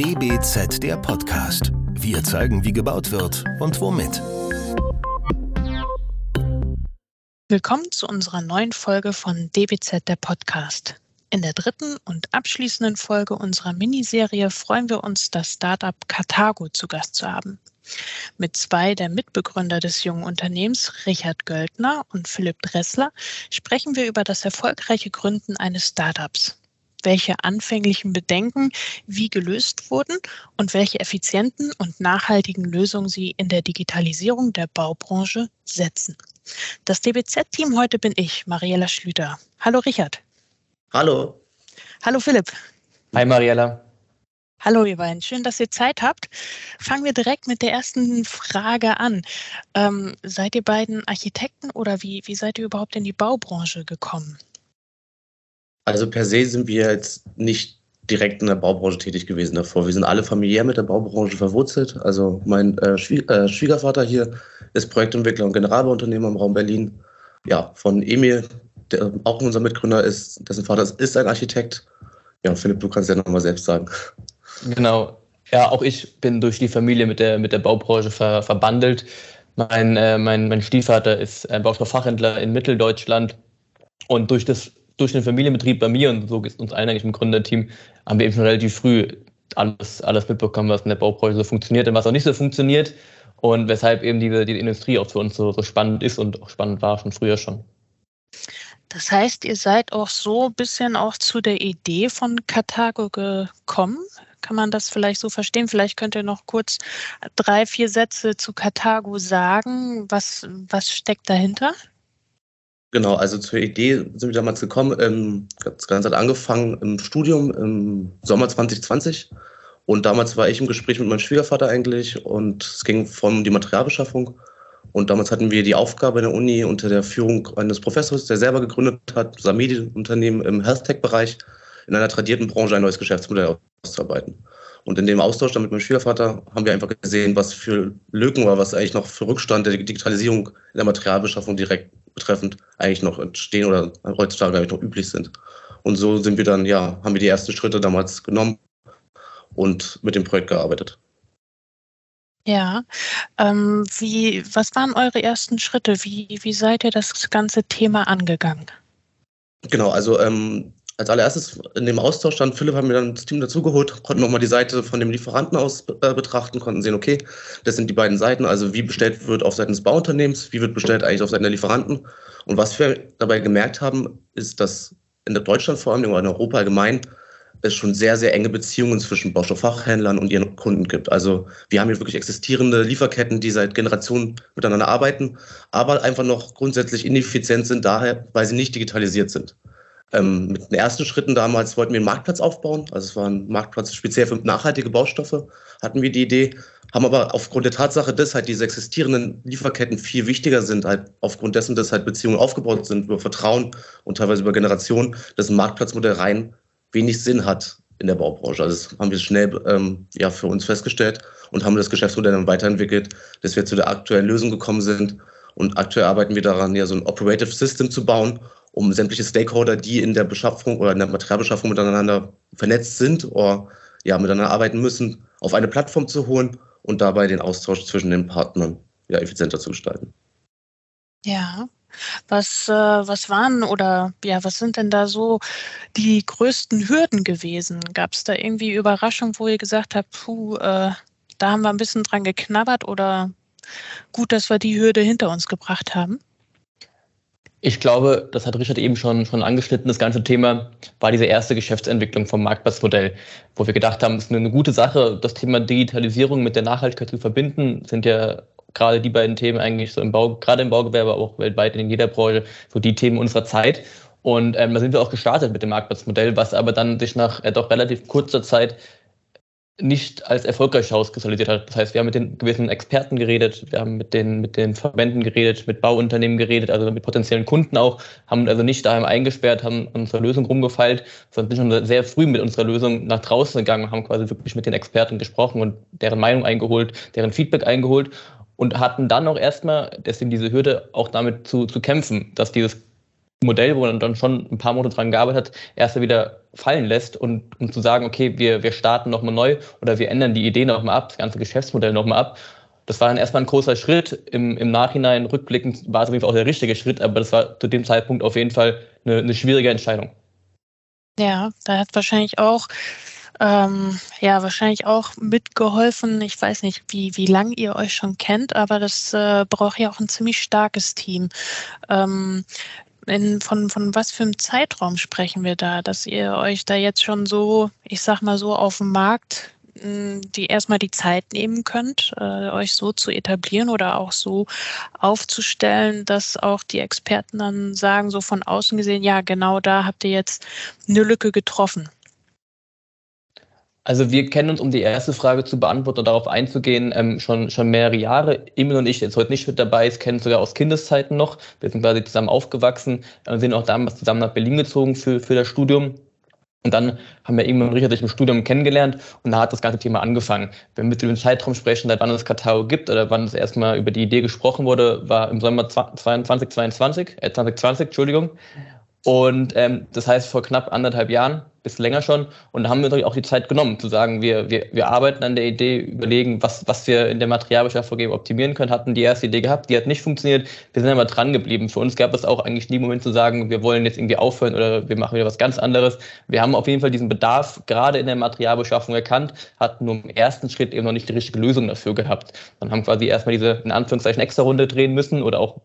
DBZ der Podcast. Wir zeigen, wie gebaut wird und womit. Willkommen zu unserer neuen Folge von DBZ der Podcast. In der dritten und abschließenden Folge unserer Miniserie freuen wir uns, das Startup Carthago zu Gast zu haben. Mit zwei der Mitbegründer des jungen Unternehmens, Richard Göldner und Philipp Dressler, sprechen wir über das erfolgreiche Gründen eines Startups welche anfänglichen Bedenken wie gelöst wurden und welche effizienten und nachhaltigen Lösungen sie in der Digitalisierung der Baubranche setzen. Das DBZ-Team heute bin ich, Mariella Schlüter. Hallo Richard. Hallo. Hallo Philipp. Hi Mariella. Hallo ihr beiden, schön, dass ihr Zeit habt. Fangen wir direkt mit der ersten Frage an. Ähm, seid ihr beiden Architekten oder wie, wie seid ihr überhaupt in die Baubranche gekommen? Also per se sind wir jetzt nicht direkt in der Baubranche tätig gewesen davor. Wir sind alle familiär mit der Baubranche verwurzelt. Also mein äh, äh, Schwiegervater hier ist Projektentwickler und Generalbauunternehmer im Raum Berlin. Ja, von Emil, der auch unser Mitgründer ist, dessen Vater ist ein Architekt. Ja, Philipp, du kannst ja nochmal selbst sagen. Genau. Ja, auch ich bin durch die Familie mit der, mit der Baubranche ver, verbandelt. Mein, äh, mein, mein Stiefvater ist Baustoffachhändler in Mitteldeutschland und durch das durch den Familienbetrieb bei mir und so ist uns allen eigentlich im Gründerteam, haben wir eben schon relativ früh alles, alles mitbekommen, was in der Baubranche so funktioniert und was auch nicht so funktioniert und weshalb eben diese, diese Industrie auch für uns so, so spannend ist und auch spannend war schon früher schon. Das heißt, ihr seid auch so ein bisschen auch zu der Idee von Karthago gekommen. Kann man das vielleicht so verstehen? Vielleicht könnt ihr noch kurz drei, vier Sätze zu Karthago sagen. Was, was steckt dahinter? Genau, also zur Idee sind wir damals gekommen. Ähm, das Ganze hat angefangen im Studium im Sommer 2020. Und damals war ich im Gespräch mit meinem Schwiegervater eigentlich und es ging um die Materialbeschaffung. Und damals hatten wir die Aufgabe in der Uni unter der Führung eines Professors, der selber gegründet hat, sein Medienunternehmen im Health-Tech-Bereich in einer tradierten Branche ein neues Geschäftsmodell auszuarbeiten. Und in dem Austausch dann mit meinem Schwiegervater haben wir einfach gesehen, was für Lücken oder was eigentlich noch für Rückstand der Digitalisierung in der Materialbeschaffung direkt betreffend eigentlich noch entstehen oder heutzutage eigentlich noch üblich sind. Und so sind wir dann, ja, haben wir die ersten Schritte damals genommen und mit dem Projekt gearbeitet. Ja, ähm, wie, was waren eure ersten Schritte? Wie, wie seid ihr das ganze Thema angegangen? Genau, also ähm, als allererstes in dem Austausch dann, Philipp haben wir dann das Team dazugeholt, konnten nochmal die Seite von dem Lieferanten aus äh, betrachten, konnten sehen, okay, das sind die beiden Seiten, also wie bestellt wird auf Seiten des Bauunternehmens, wie wird bestellt eigentlich auf Seiten der Lieferanten. Und was wir dabei gemerkt haben, ist, dass in Deutschland vor allem oder in Europa allgemein es schon sehr, sehr enge Beziehungen zwischen Baustofffachhändlern und ihren Kunden gibt. Also wir haben hier wirklich existierende Lieferketten, die seit Generationen miteinander arbeiten, aber einfach noch grundsätzlich ineffizient sind, daher, weil sie nicht digitalisiert sind. Ähm, mit den ersten Schritten damals wollten wir einen Marktplatz aufbauen. Also es war ein Marktplatz speziell für nachhaltige Baustoffe, hatten wir die Idee, haben aber aufgrund der Tatsache, dass halt diese existierenden Lieferketten viel wichtiger sind, halt aufgrund dessen, dass halt Beziehungen aufgebaut sind über Vertrauen und teilweise über Generationen, dass ein Marktplatzmodell rein wenig Sinn hat in der Baubranche. Also das haben wir schnell ähm, ja, für uns festgestellt und haben das Geschäftsmodell dann weiterentwickelt, dass wir zu der aktuellen Lösung gekommen sind. Und aktuell arbeiten wir daran, ja so ein Operative System zu bauen, um sämtliche Stakeholder, die in der Beschaffung oder in der Materialbeschaffung miteinander vernetzt sind oder ja, miteinander arbeiten müssen, auf eine Plattform zu holen und dabei den Austausch zwischen den Partnern ja, effizienter zu gestalten. Ja. Was, äh, was waren oder ja, was sind denn da so die größten Hürden gewesen? Gab es da irgendwie Überraschungen, wo ihr gesagt habt, puh, äh, da haben wir ein bisschen dran geknabbert oder gut, dass wir die Hürde hinter uns gebracht haben? Ich glaube, das hat Richard eben schon, schon angeschnitten. Das ganze Thema war diese erste Geschäftsentwicklung vom Marktplatzmodell, wo wir gedacht haben, es ist eine gute Sache, das Thema Digitalisierung mit der Nachhaltigkeit zu verbinden. Sind ja gerade die beiden Themen eigentlich so im Bau, gerade im Baugewerbe, aber auch weltweit in jeder Branche, so die Themen unserer Zeit. Und ähm, da sind wir auch gestartet mit dem Marktplatzmodell, was aber dann sich nach äh, doch relativ kurzer Zeit nicht als erfolgreich herauskristallisiert hat. Das heißt, wir haben mit den gewissen Experten geredet, wir haben mit den, mit den Verbänden geredet, mit Bauunternehmen geredet, also mit potenziellen Kunden auch, haben also nicht daheim eingesperrt, haben unsere Lösung rumgefeilt, sondern sind schon sehr früh mit unserer Lösung nach draußen gegangen, haben quasi wirklich mit den Experten gesprochen und deren Meinung eingeholt, deren Feedback eingeholt und hatten dann auch erstmal, deswegen diese Hürde, auch damit zu, zu kämpfen, dass dieses Modell, wo man dann schon ein paar Monate dran gearbeitet hat, erst wieder fallen lässt und um zu sagen, okay, wir, wir starten nochmal neu oder wir ändern die Idee nochmal ab, das ganze Geschäftsmodell nochmal ab. Das war dann erstmal ein großer Schritt. Im, Im Nachhinein, rückblickend, war es auf jeden Fall auch der richtige Schritt, aber das war zu dem Zeitpunkt auf jeden Fall eine, eine schwierige Entscheidung. Ja, da hat wahrscheinlich auch ähm, ja, wahrscheinlich auch mitgeholfen. Ich weiß nicht, wie, wie lange ihr euch schon kennt, aber das äh, braucht ja auch ein ziemlich starkes Team. Ähm, in, von, von was für einem Zeitraum sprechen wir da, dass ihr euch da jetzt schon so, ich sag mal so, auf dem Markt hm, die erstmal die Zeit nehmen könnt, äh, euch so zu etablieren oder auch so aufzustellen, dass auch die Experten dann sagen, so von außen gesehen, ja, genau da habt ihr jetzt eine Lücke getroffen. Also wir kennen uns, um die erste Frage zu beantworten und darauf einzugehen, ähm, schon, schon mehrere Jahre. Emil und ich, jetzt heute nicht mit dabei ist, kennen uns sogar aus Kindeszeiten noch. Wir sind quasi zusammen aufgewachsen, äh, sind auch damals zusammen nach Berlin gezogen für, für das Studium. Und dann haben wir und Richard sich im Studium kennengelernt und da hat das ganze Thema angefangen. Wenn wir mit dem Zeitraum sprechen, seit wann es Katao gibt oder wann es erstmal über die Idee gesprochen wurde, war im Sommer 2022, äh 2020, Entschuldigung. Und ähm, das heißt vor knapp anderthalb Jahren, bis länger schon. Und da haben wir natürlich auch die Zeit genommen, zu sagen, wir, wir, wir arbeiten an der Idee, überlegen, was, was wir in der Materialbeschaffung optimieren können. Hatten die erste Idee gehabt, die hat nicht funktioniert. Wir sind aber dran geblieben. Für uns gab es auch eigentlich nie Moment zu sagen, wir wollen jetzt irgendwie aufhören oder wir machen wieder was ganz anderes. Wir haben auf jeden Fall diesen Bedarf gerade in der Materialbeschaffung erkannt, hatten nur im ersten Schritt eben noch nicht die richtige Lösung dafür gehabt. Dann haben quasi erstmal diese, in Anführungszeichen, extra Runde drehen müssen oder auch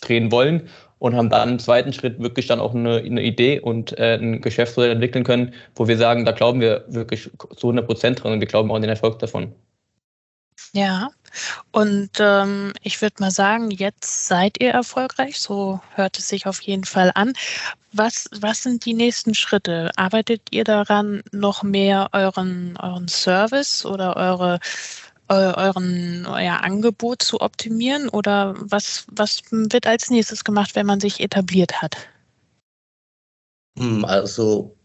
drehen wollen und haben dann im zweiten Schritt wirklich dann auch eine, eine Idee und äh, ein Geschäftsmodell entwickeln können, wo wir sagen, da glauben wir wirklich zu 100 Prozent dran und wir glauben auch an den Erfolg davon. Ja, und ähm, ich würde mal sagen, jetzt seid ihr erfolgreich, so hört es sich auf jeden Fall an. Was, was sind die nächsten Schritte? Arbeitet ihr daran, noch mehr euren, euren Service oder eure euren, euer Angebot zu optimieren oder was, was wird als nächstes gemacht, wenn man sich etabliert hat? Hm, also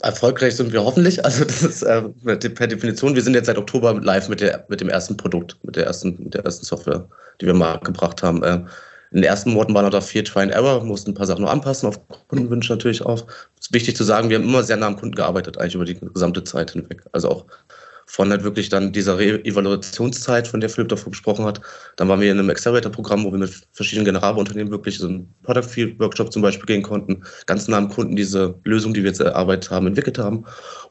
erfolgreich sind wir hoffentlich. Also das ist äh, per Definition. Wir sind jetzt seit Oktober live mit, der, mit dem ersten Produkt, mit der ersten, mit der ersten Software, die wir mal gebracht haben. Äh, in den ersten Monaten waren noch da viel Try and Error, mussten ein paar Sachen noch anpassen, auf Kundenwünsche natürlich auch. Es ist wichtig zu sagen, wir haben immer sehr nah am Kunden gearbeitet, eigentlich über die gesamte Zeit hinweg. Also auch von halt wirklich dann dieser Re Evaluationszeit, von der Philipp davor gesprochen hat. Dann waren wir in einem Accelerator-Programm, wo wir mit verschiedenen Generalunternehmen wirklich so einen Product Field Workshop zum Beispiel gehen konnten, ganz nah am Kunden diese Lösung, die wir jetzt erarbeitet haben, entwickelt haben.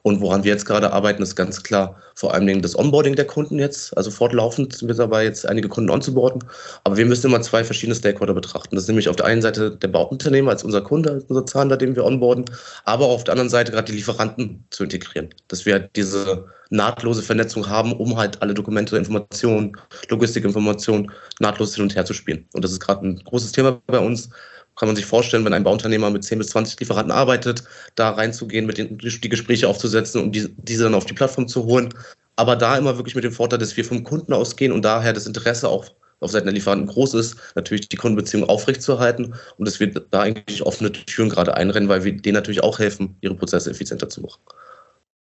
Und woran wir jetzt gerade arbeiten, ist ganz klar vor allen Dingen das Onboarding der Kunden jetzt. Also fortlaufend sind wir dabei, jetzt einige Kunden onzuboarden. Aber wir müssen immer zwei verschiedene Stakeholder betrachten. Das ist nämlich auf der einen Seite der Bauunternehmer als unser Kunde, als unser Zahnler, den wir onboarden, aber auf der anderen Seite gerade die Lieferanten zu integrieren. Dass wir halt diese nahtlose Vernetzung haben, um halt alle Dokumente, Informationen, Logistikinformationen nahtlos hin und her zu spielen. Und das ist gerade ein großes Thema bei uns. Kann man sich vorstellen, wenn ein Bauunternehmer mit 10 bis 20 Lieferanten arbeitet, da reinzugehen, mit den, die Gespräche aufzusetzen und die, diese dann auf die Plattform zu holen. Aber da immer wirklich mit dem Vorteil, dass wir vom Kunden ausgehen und daher das Interesse auch auf Seiten der Lieferanten groß ist, natürlich die Kundenbeziehung aufrechtzuerhalten und dass wir da eigentlich offene Türen gerade einrennen, weil wir denen natürlich auch helfen, ihre Prozesse effizienter zu machen.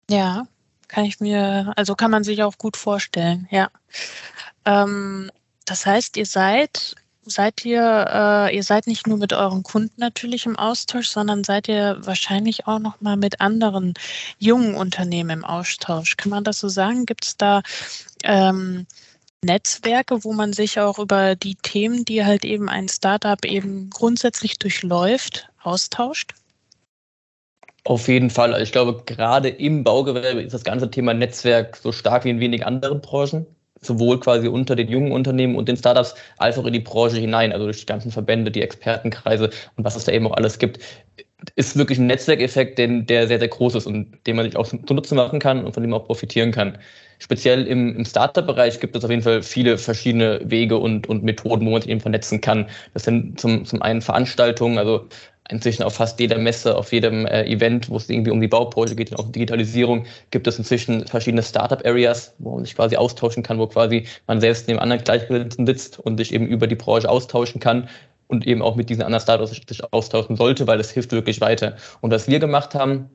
Ja, kann ich mir, also kann man sich auch gut vorstellen, ja. Ähm, das heißt, ihr seid, seid ihr, äh, ihr seid nicht nur mit euren Kunden natürlich im Austausch, sondern seid ihr wahrscheinlich auch noch mal mit anderen jungen Unternehmen im Austausch. Kann man das so sagen? Gibt es da ähm, Netzwerke, wo man sich auch über die Themen, die halt eben ein Startup eben grundsätzlich durchläuft, austauscht? Auf jeden Fall. Ich glaube, gerade im Baugewerbe ist das ganze Thema Netzwerk so stark wie in wenig anderen Branchen. Sowohl quasi unter den jungen Unternehmen und den Startups als auch in die Branche hinein, also durch die ganzen Verbände, die Expertenkreise und was es da eben auch alles gibt. Ist wirklich ein Netzwerkeffekt, den, der sehr, sehr groß ist und den man sich auch zunutze machen kann und von dem man auch profitieren kann. Speziell im, im Startup-Bereich gibt es auf jeden Fall viele verschiedene Wege und, und Methoden, wo man sich eben vernetzen kann. Das sind zum, zum einen Veranstaltungen, also inzwischen auf fast jeder Messe, auf jedem äh, Event, wo es irgendwie um die Baubranche geht und auch Digitalisierung, gibt es inzwischen verschiedene Startup-Areas, wo man sich quasi austauschen kann, wo quasi man selbst neben anderen Gleichgesinnten sitzt und sich eben über die Branche austauschen kann und eben auch mit diesen anderen Startups sich austauschen sollte, weil es hilft wirklich weiter. Und was wir gemacht haben,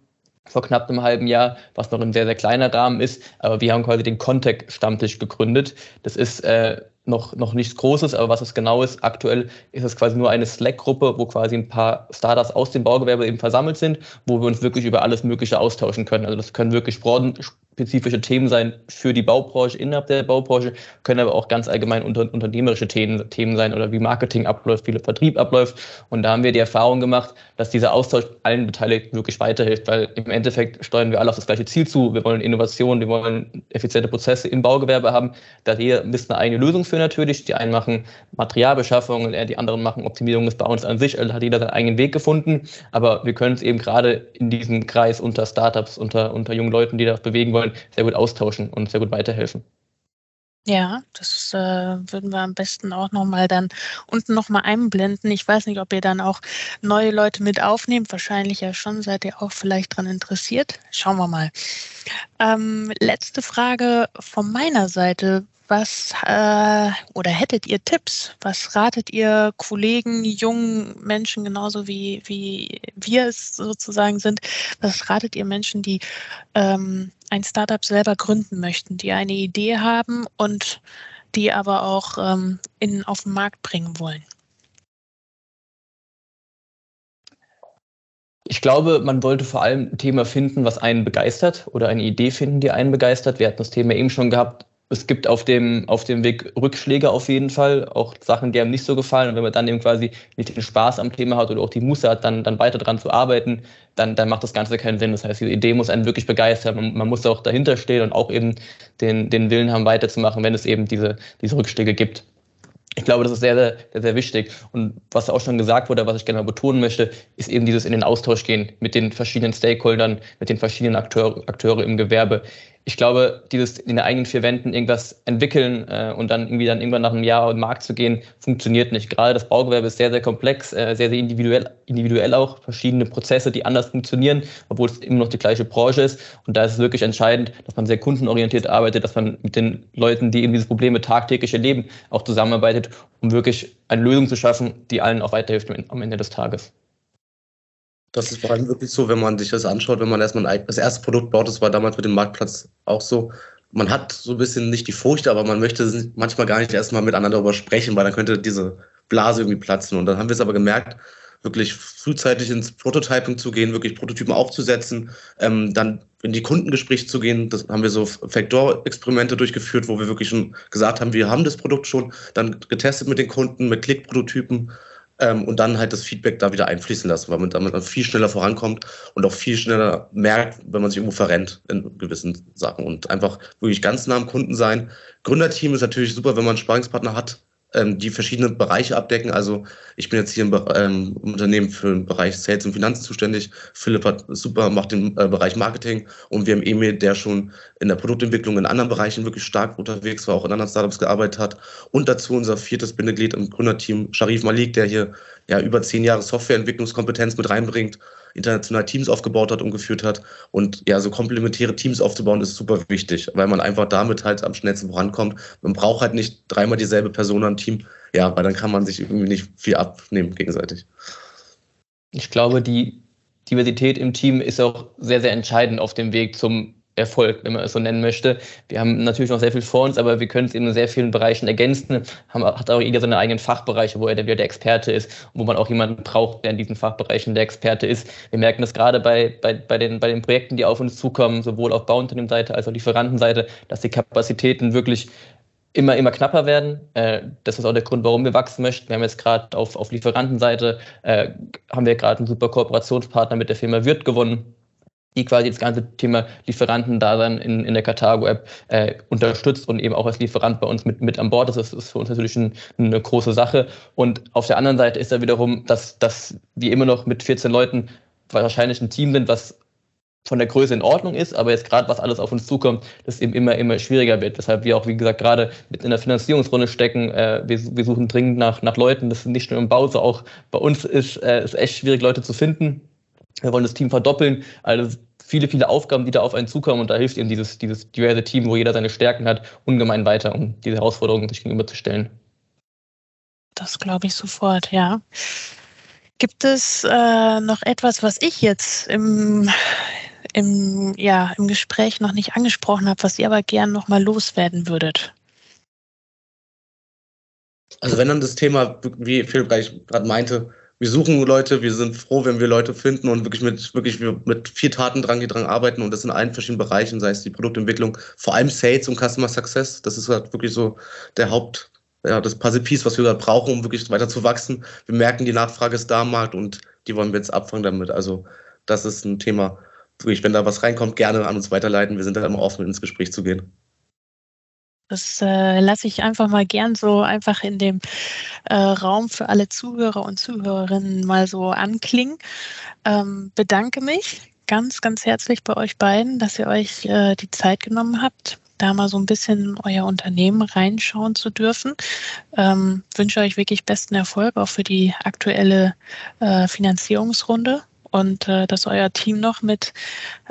vor knapp einem halben Jahr, was noch ein sehr, sehr kleiner Rahmen ist, aber wir haben quasi den Contact-Stammtisch gegründet. Das ist äh, noch, noch nichts Großes, aber was es genau ist, aktuell ist es quasi nur eine Slack-Gruppe, wo quasi ein paar Startups aus dem Baugewerbe eben versammelt sind, wo wir uns wirklich über alles Mögliche austauschen können. Also das können wirklich spezifische Themen sein für die Baubranche, innerhalb der Baubranche, können aber auch ganz allgemein unter, unternehmerische Themen, Themen sein oder wie Marketing abläuft, wie Vertrieb abläuft. Und da haben wir die Erfahrung gemacht, dass dieser Austausch allen Beteiligten wirklich weiterhilft, weil im Endeffekt steuern wir alle auf das gleiche Ziel zu. Wir wollen Innovation, wir wollen effiziente Prozesse im Baugewerbe haben. Da jeder misst eine eigene Lösung für natürlich. Die einen machen Materialbeschaffung, die anderen machen Optimierung des Bauens an sich. Also hat jeder seinen eigenen Weg gefunden. Aber wir können es eben gerade in diesem Kreis unter Startups, unter, unter jungen Leuten, die das bewegen wollen, sehr gut austauschen und sehr gut weiterhelfen. Ja, das äh, würden wir am besten auch nochmal dann unten nochmal einblenden. Ich weiß nicht, ob ihr dann auch neue Leute mit aufnehmt. Wahrscheinlich ja schon. Seid ihr auch vielleicht daran interessiert? Schauen wir mal. Ähm, letzte Frage von meiner Seite. Was äh, oder hättet ihr Tipps? Was ratet ihr Kollegen, jungen Menschen genauso wie, wie wir es sozusagen sind? Was ratet ihr Menschen, die ähm, ein Startup selber gründen möchten, die eine Idee haben und die aber auch ähm, in, auf den Markt bringen wollen? Ich glaube, man wollte vor allem ein Thema finden, was einen begeistert oder eine Idee finden, die einen begeistert. Wir hatten das Thema eben schon gehabt, es gibt auf dem, auf dem Weg Rückschläge auf jeden Fall, auch Sachen, die einem nicht so gefallen. Und wenn man dann eben quasi nicht den Spaß am Thema hat oder auch die Muße hat, dann, dann weiter dran zu arbeiten, dann, dann macht das Ganze keinen Sinn. Das heißt, die Idee muss einen wirklich begeistern. Man, man muss auch dahinter stehen und auch eben den, den Willen haben, weiterzumachen, wenn es eben diese, diese Rückschläge gibt. Ich glaube, das ist sehr, sehr, sehr, wichtig. Und was auch schon gesagt wurde, was ich gerne mal betonen möchte, ist eben dieses in den Austausch gehen mit den verschiedenen Stakeholdern, mit den verschiedenen Akteur, Akteure im Gewerbe ich glaube, dieses in den eigenen vier Wänden irgendwas entwickeln äh, und dann irgendwie dann irgendwann nach einem Jahr im Markt zu gehen, funktioniert nicht. Gerade das Baugewerbe ist sehr, sehr komplex, äh, sehr, sehr individuell, individuell auch, verschiedene Prozesse, die anders funktionieren, obwohl es immer noch die gleiche Branche ist. Und da ist es wirklich entscheidend, dass man sehr kundenorientiert arbeitet, dass man mit den Leuten, die eben diese Probleme tagtäglich erleben, auch zusammenarbeitet, um wirklich eine Lösung zu schaffen, die allen auch weiterhilft am Ende des Tages. Das ist vor allem wirklich so, wenn man sich das anschaut, wenn man erstmal ein, das erste Produkt baut, das war damals mit dem Marktplatz auch so. Man hat so ein bisschen nicht die Furcht, aber man möchte manchmal gar nicht erstmal miteinander darüber sprechen, weil dann könnte diese Blase irgendwie platzen. Und dann haben wir es aber gemerkt, wirklich frühzeitig ins Prototyping zu gehen, wirklich Prototypen aufzusetzen, ähm, dann in die Kundengespräche zu gehen. Das haben wir so Factor-Experimente durchgeführt, wo wir wirklich schon gesagt haben, wir haben das Produkt schon, dann getestet mit den Kunden, mit Klickprototypen ähm, und dann halt das Feedback da wieder einfließen lassen, weil man damit dann viel schneller vorankommt und auch viel schneller merkt, wenn man sich irgendwo verrennt in gewissen Sachen und einfach wirklich ganz nah am Kunden sein. Gründerteam ist natürlich super, wenn man einen Sparingspartner hat, ähm, die verschiedene Bereiche abdecken. Also ich bin jetzt hier im ähm, Unternehmen für den Bereich Sales und Finanzen zuständig. Philipp hat super, macht den äh, Bereich Marketing und wir haben Emil, der schon in der Produktentwicklung in anderen Bereichen wirklich stark unterwegs war, auch in anderen Startups gearbeitet hat. Und dazu unser viertes Bindeglied im Gründerteam, Sharif Malik, der hier ja über zehn Jahre Softwareentwicklungskompetenz mit reinbringt international Teams aufgebaut hat und geführt hat. Und ja, so komplementäre Teams aufzubauen, ist super wichtig, weil man einfach damit halt am schnellsten vorankommt. Man braucht halt nicht dreimal dieselbe Person am Team, ja, weil dann kann man sich irgendwie nicht viel abnehmen gegenseitig. Ich glaube, die Diversität im Team ist auch sehr, sehr entscheidend auf dem Weg zum Erfolg, wenn man es so nennen möchte. Wir haben natürlich noch sehr viel vor uns, aber wir können es in sehr vielen Bereichen ergänzen. Haben, hat auch jeder seine eigenen Fachbereiche, wo er dann wieder der Experte ist, wo man auch jemanden braucht, der in diesen Fachbereichen der Experte ist. Wir merken das gerade bei, bei, bei, den, bei den Projekten, die auf uns zukommen, sowohl auf Bauunternehmenseite als auch Lieferantenseite, dass die Kapazitäten wirklich immer, immer knapper werden. Äh, das ist auch der Grund, warum wir wachsen möchten. Wir haben jetzt gerade auf, auf Lieferantenseite, äh, haben wir gerade einen super Kooperationspartner mit der Firma Wirt gewonnen, die quasi das ganze Thema Lieferantendasein in, in der Carthago-App äh, unterstützt und eben auch als Lieferant bei uns mit, mit an Bord ist. Das ist für uns natürlich ein, eine große Sache. Und auf der anderen Seite ist da wiederum, dass, dass wir immer noch mit 14 Leuten wahrscheinlich ein Team sind, was von der Größe in Ordnung ist, aber jetzt gerade was alles auf uns zukommt, das eben immer, immer schwieriger wird. Weshalb wir auch, wie gesagt, gerade mit in der Finanzierungsrunde stecken. Äh, wir, wir suchen dringend nach, nach Leuten. Das ist nicht nur im Bau, so auch bei uns ist es äh, echt schwierig, Leute zu finden. Wir wollen das Team verdoppeln. Also viele, viele Aufgaben, die da auf einen zukommen und da hilft eben dieses, dieses diverse Team, wo jeder seine Stärken hat, ungemein weiter, um diese Herausforderungen sich gegenüberzustellen. Das glaube ich sofort, ja. Gibt es äh, noch etwas, was ich jetzt im, im, ja, im Gespräch noch nicht angesprochen habe, was ihr aber gern noch mal loswerden würdet? Also wenn dann das Thema, wie Philipp gerade meinte, wir suchen Leute, wir sind froh, wenn wir Leute finden und wirklich mit, wirklich mit vier Taten dran, die dran arbeiten und das in allen verschiedenen Bereichen, sei es die Produktentwicklung, vor allem Sales und Customer Success. Das ist halt wirklich so der Haupt, ja, das Puzzle Piece, was wir gerade brauchen, um wirklich weiter zu wachsen. Wir merken, die Nachfrage ist da am Markt und die wollen wir jetzt abfangen damit. Also das ist ein Thema, wirklich, wenn da was reinkommt, gerne an uns weiterleiten. Wir sind da immer offen, ins Gespräch zu gehen. Das äh, lasse ich einfach mal gern so einfach in dem äh, Raum für alle Zuhörer und Zuhörerinnen mal so anklingen. Ähm, bedanke mich ganz, ganz herzlich bei euch beiden, dass ihr euch äh, die Zeit genommen habt, da mal so ein bisschen in euer Unternehmen reinschauen zu dürfen. Ähm, wünsche euch wirklich besten Erfolg auch für die aktuelle äh, Finanzierungsrunde und äh, dass euer Team noch mit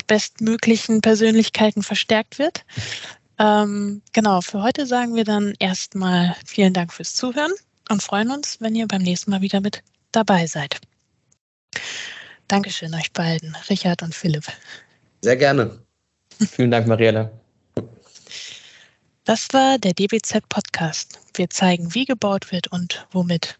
bestmöglichen Persönlichkeiten verstärkt wird. Ähm, genau, für heute sagen wir dann erstmal vielen Dank fürs Zuhören und freuen uns, wenn ihr beim nächsten Mal wieder mit dabei seid. Dankeschön euch beiden, Richard und Philipp. Sehr gerne. Vielen Dank, Marielle. Das war der DBZ Podcast. Wir zeigen, wie gebaut wird und womit.